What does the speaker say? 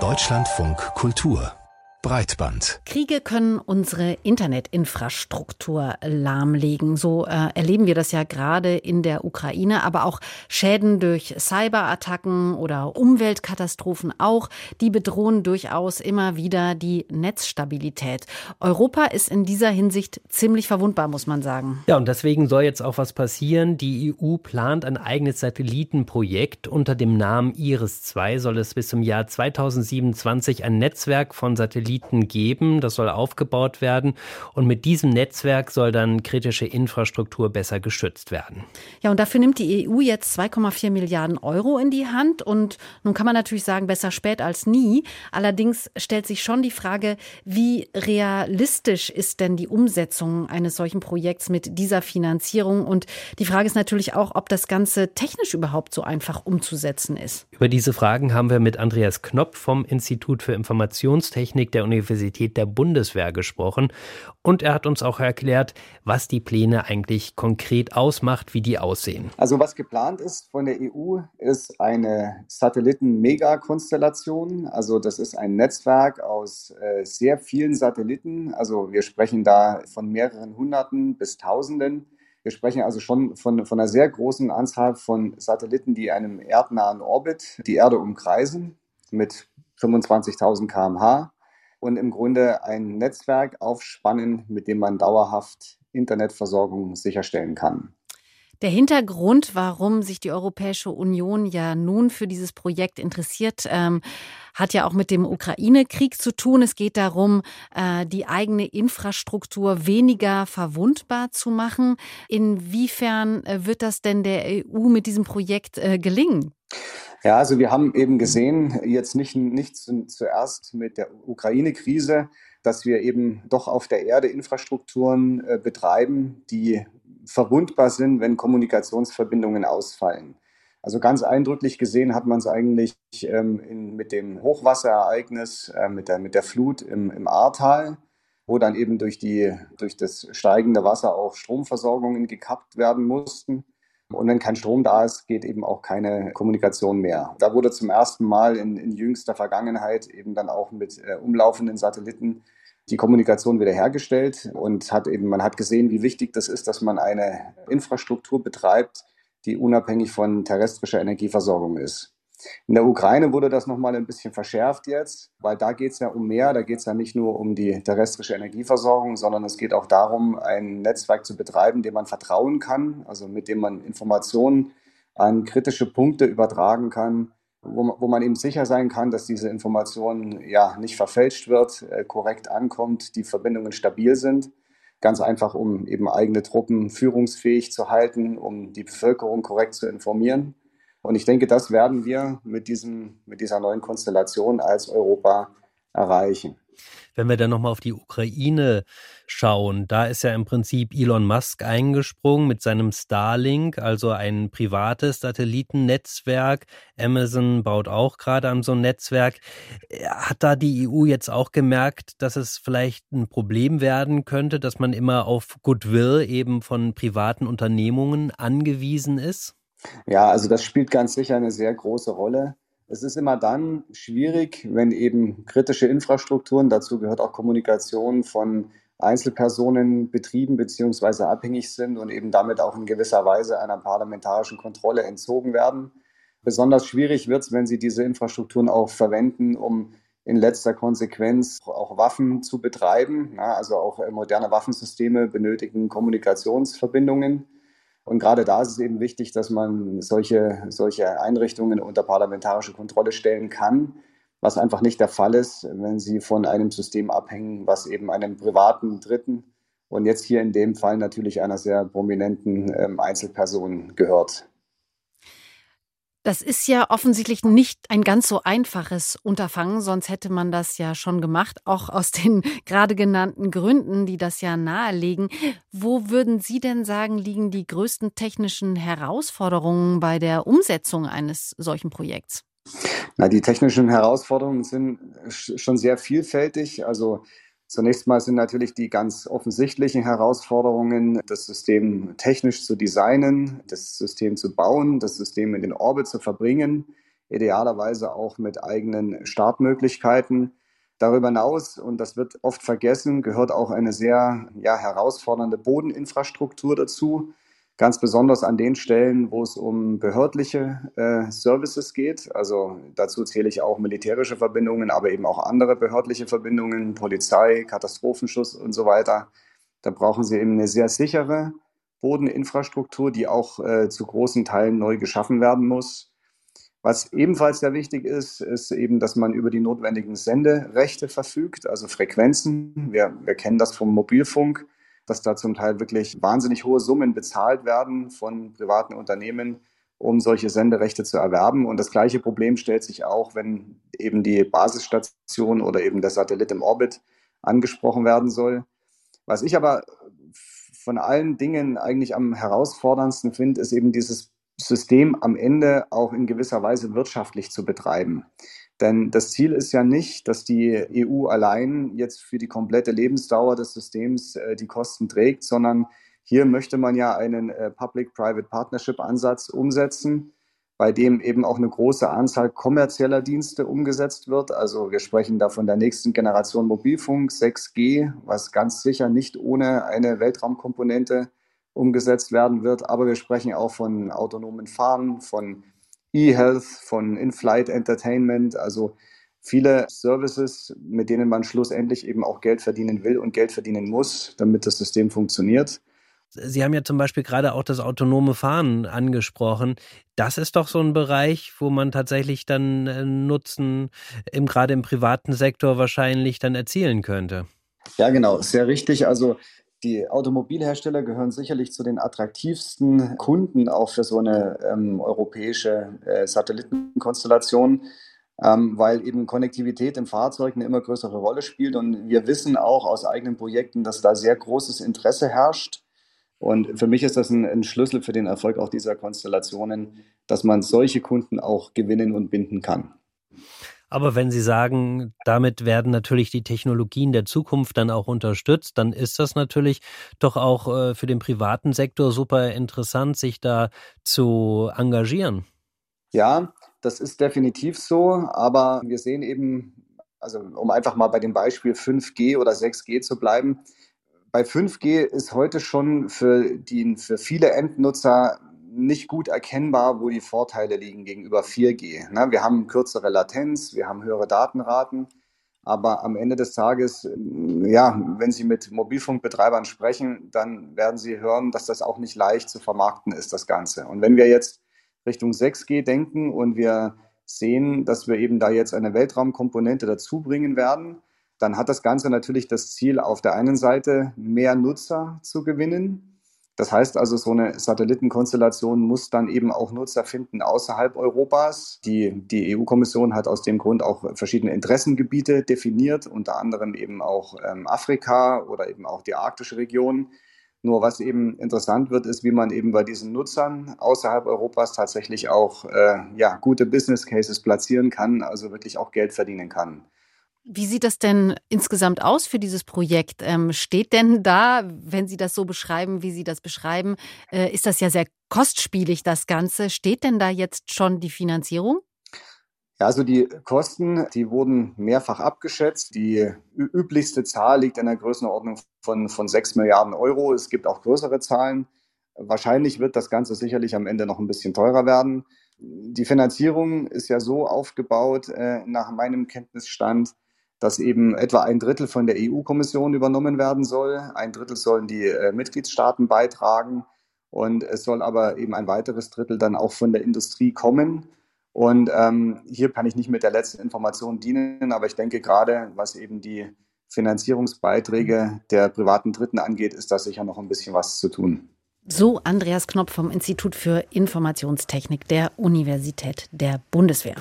Deutschlandfunk Kultur Breitband. Kriege können unsere Internetinfrastruktur lahmlegen. So äh, erleben wir das ja gerade in der Ukraine, aber auch Schäden durch Cyberattacken oder Umweltkatastrophen auch, die bedrohen durchaus immer wieder die Netzstabilität. Europa ist in dieser Hinsicht ziemlich verwundbar, muss man sagen. Ja, und deswegen soll jetzt auch was passieren. Die EU plant ein eigenes Satellitenprojekt unter dem Namen Iris-2 soll es bis zum Jahr 2027 ein Netzwerk von Satelliten Satelliten geben. Das soll aufgebaut werden. Und mit diesem Netzwerk soll dann kritische Infrastruktur besser geschützt werden. Ja, und dafür nimmt die EU jetzt 2,4 Milliarden Euro in die Hand. Und nun kann man natürlich sagen, besser spät als nie. Allerdings stellt sich schon die Frage, wie realistisch ist denn die Umsetzung eines solchen Projekts mit dieser Finanzierung? Und die Frage ist natürlich auch, ob das Ganze technisch überhaupt so einfach umzusetzen ist. Über diese Fragen haben wir mit Andreas Knopp vom Institut für Informationstechnik der Universität der Bundeswehr gesprochen und er hat uns auch erklärt, was die Pläne eigentlich konkret ausmacht, wie die aussehen. Also was geplant ist von der EU, ist eine Satelliten-Megakonstellation. Also das ist ein Netzwerk aus äh, sehr vielen Satelliten. Also wir sprechen da von mehreren Hunderten bis Tausenden. Wir sprechen also schon von, von einer sehr großen Anzahl von Satelliten, die einem erdnahen Orbit die Erde umkreisen mit 25.000 km/h und im Grunde ein Netzwerk aufspannen, mit dem man dauerhaft Internetversorgung sicherstellen kann. Der Hintergrund, warum sich die Europäische Union ja nun für dieses Projekt interessiert, ähm, hat ja auch mit dem Ukraine-Krieg zu tun. Es geht darum, äh, die eigene Infrastruktur weniger verwundbar zu machen. Inwiefern äh, wird das denn der EU mit diesem Projekt äh, gelingen? Ja, also wir haben eben gesehen, jetzt nicht, nicht zuerst mit der Ukraine-Krise, dass wir eben doch auf der Erde Infrastrukturen äh, betreiben, die verwundbar sind, wenn Kommunikationsverbindungen ausfallen. Also ganz eindrücklich gesehen hat man es eigentlich ähm, in, mit dem Hochwasserereignis, äh, mit, der, mit der Flut im, im Ahrtal, wo dann eben durch, die, durch das steigende Wasser auch Stromversorgungen gekappt werden mussten. Und wenn kein Strom da ist, geht eben auch keine Kommunikation mehr. Da wurde zum ersten Mal in, in jüngster Vergangenheit eben dann auch mit äh, umlaufenden Satelliten die Kommunikation wiederhergestellt und hat eben, man hat gesehen, wie wichtig das ist, dass man eine Infrastruktur betreibt, die unabhängig von terrestrischer Energieversorgung ist. In der Ukraine wurde das nochmal ein bisschen verschärft jetzt, weil da geht es ja um mehr. Da geht es ja nicht nur um die terrestrische Energieversorgung, sondern es geht auch darum, ein Netzwerk zu betreiben, dem man vertrauen kann, also mit dem man Informationen an kritische Punkte übertragen kann, wo man, wo man eben sicher sein kann, dass diese Information ja nicht verfälscht wird, äh, korrekt ankommt, die Verbindungen stabil sind. Ganz einfach, um eben eigene Truppen führungsfähig zu halten, um die Bevölkerung korrekt zu informieren. Und ich denke, das werden wir mit, diesem, mit dieser neuen Konstellation als Europa erreichen. Wenn wir dann nochmal auf die Ukraine schauen, da ist ja im Prinzip Elon Musk eingesprungen mit seinem Starlink, also ein privates Satellitennetzwerk. Amazon baut auch gerade an so ein Netzwerk. Hat da die EU jetzt auch gemerkt, dass es vielleicht ein Problem werden könnte, dass man immer auf Goodwill eben von privaten Unternehmungen angewiesen ist? Ja, also das spielt ganz sicher eine sehr große Rolle. Es ist immer dann schwierig, wenn eben kritische Infrastrukturen, dazu gehört auch Kommunikation von Einzelpersonen betrieben bzw. abhängig sind und eben damit auch in gewisser Weise einer parlamentarischen Kontrolle entzogen werden. Besonders schwierig wird es, wenn Sie diese Infrastrukturen auch verwenden, um in letzter Konsequenz auch Waffen zu betreiben. also auch moderne Waffensysteme benötigen Kommunikationsverbindungen. Und gerade da ist es eben wichtig, dass man solche, solche Einrichtungen unter parlamentarische Kontrolle stellen kann, was einfach nicht der Fall ist, wenn sie von einem System abhängen, was eben einem privaten Dritten und jetzt hier in dem Fall natürlich einer sehr prominenten ähm, Einzelperson gehört. Das ist ja offensichtlich nicht ein ganz so einfaches Unterfangen, sonst hätte man das ja schon gemacht, auch aus den gerade genannten Gründen, die das ja nahelegen. Wo würden Sie denn sagen, liegen die größten technischen Herausforderungen bei der Umsetzung eines solchen Projekts? Na, die technischen Herausforderungen sind schon sehr vielfältig. Also Zunächst mal sind natürlich die ganz offensichtlichen Herausforderungen, das System technisch zu designen, das System zu bauen, das System in den Orbit zu verbringen, idealerweise auch mit eigenen Startmöglichkeiten. Darüber hinaus, und das wird oft vergessen, gehört auch eine sehr ja, herausfordernde Bodeninfrastruktur dazu. Ganz besonders an den Stellen, wo es um behördliche äh, Services geht. Also dazu zähle ich auch militärische Verbindungen, aber eben auch andere behördliche Verbindungen, Polizei, Katastrophenschutz und so weiter. Da brauchen Sie eben eine sehr sichere Bodeninfrastruktur, die auch äh, zu großen Teilen neu geschaffen werden muss. Was ebenfalls sehr wichtig ist, ist eben, dass man über die notwendigen Senderechte verfügt, also Frequenzen. Wir, wir kennen das vom Mobilfunk, dass da zum Teil wirklich wahnsinnig hohe Summen bezahlt werden von privaten Unternehmen, um solche Senderechte zu erwerben. Und das gleiche Problem stellt sich auch, wenn eben die Basisstation oder eben der Satellit im Orbit angesprochen werden soll. Was ich aber von allen Dingen eigentlich am herausforderndsten finde, ist eben dieses System am Ende auch in gewisser Weise wirtschaftlich zu betreiben. Denn das Ziel ist ja nicht, dass die EU allein jetzt für die komplette Lebensdauer des Systems äh, die Kosten trägt, sondern hier möchte man ja einen äh, Public-Private Partnership-Ansatz umsetzen, bei dem eben auch eine große Anzahl kommerzieller Dienste umgesetzt wird. Also wir sprechen da von der nächsten Generation Mobilfunk 6G, was ganz sicher nicht ohne eine Weltraumkomponente umgesetzt werden wird. Aber wir sprechen auch von autonomen Fahren, von E-Health, von In-Flight Entertainment, also viele Services, mit denen man schlussendlich eben auch Geld verdienen will und Geld verdienen muss, damit das System funktioniert. Sie haben ja zum Beispiel gerade auch das autonome Fahren angesprochen. Das ist doch so ein Bereich, wo man tatsächlich dann äh, Nutzen im, gerade im privaten Sektor wahrscheinlich dann erzielen könnte. Ja, genau, sehr richtig. Also die Automobilhersteller gehören sicherlich zu den attraktivsten Kunden auch für so eine ähm, europäische äh, Satellitenkonstellation, ähm, weil eben Konnektivität im Fahrzeug eine immer größere Rolle spielt. Und wir wissen auch aus eigenen Projekten, dass da sehr großes Interesse herrscht. Und für mich ist das ein, ein Schlüssel für den Erfolg auch dieser Konstellationen, dass man solche Kunden auch gewinnen und binden kann. Aber wenn Sie sagen, damit werden natürlich die Technologien der Zukunft dann auch unterstützt, dann ist das natürlich doch auch äh, für den privaten Sektor super interessant, sich da zu engagieren. Ja, das ist definitiv so, aber wir sehen eben, also um einfach mal bei dem Beispiel 5G oder 6G zu bleiben, bei 5G ist heute schon für, die, für viele Endnutzer nicht gut erkennbar, wo die Vorteile liegen gegenüber 4G. Ne? Wir haben kürzere Latenz, wir haben höhere Datenraten, aber am Ende des Tages, äh, ja, wenn Sie mit Mobilfunkbetreibern sprechen, dann werden Sie hören, dass das auch nicht leicht zu vermarkten ist, das Ganze. Und wenn wir jetzt Richtung 6G denken und wir sehen, dass wir eben da jetzt eine Weltraumkomponente dazu bringen werden, dann hat das Ganze natürlich das Ziel, auf der einen Seite mehr Nutzer zu gewinnen, das heißt also, so eine Satellitenkonstellation muss dann eben auch Nutzer finden außerhalb Europas. Die, die EU-Kommission hat aus dem Grund auch verschiedene Interessengebiete definiert, unter anderem eben auch ähm, Afrika oder eben auch die arktische Region. Nur was eben interessant wird, ist, wie man eben bei diesen Nutzern außerhalb Europas tatsächlich auch äh, ja, gute Business Cases platzieren kann, also wirklich auch Geld verdienen kann. Wie sieht das denn insgesamt aus für dieses Projekt? Ähm, steht denn da, wenn Sie das so beschreiben, wie Sie das beschreiben, äh, ist das ja sehr kostspielig, das Ganze. Steht denn da jetzt schon die Finanzierung? Ja, also die Kosten, die wurden mehrfach abgeschätzt. Die üblichste Zahl liegt in der Größenordnung von, von 6 Milliarden Euro. Es gibt auch größere Zahlen. Wahrscheinlich wird das Ganze sicherlich am Ende noch ein bisschen teurer werden. Die Finanzierung ist ja so aufgebaut, äh, nach meinem Kenntnisstand, dass eben etwa ein Drittel von der EU-Kommission übernommen werden soll. Ein Drittel sollen die äh, Mitgliedstaaten beitragen und es soll aber eben ein weiteres Drittel dann auch von der Industrie kommen. Und ähm, hier kann ich nicht mit der letzten Information dienen, aber ich denke gerade, was eben die Finanzierungsbeiträge der privaten Dritten angeht, ist da sicher noch ein bisschen was zu tun. So Andreas Knopf vom Institut für Informationstechnik der Universität der Bundeswehr.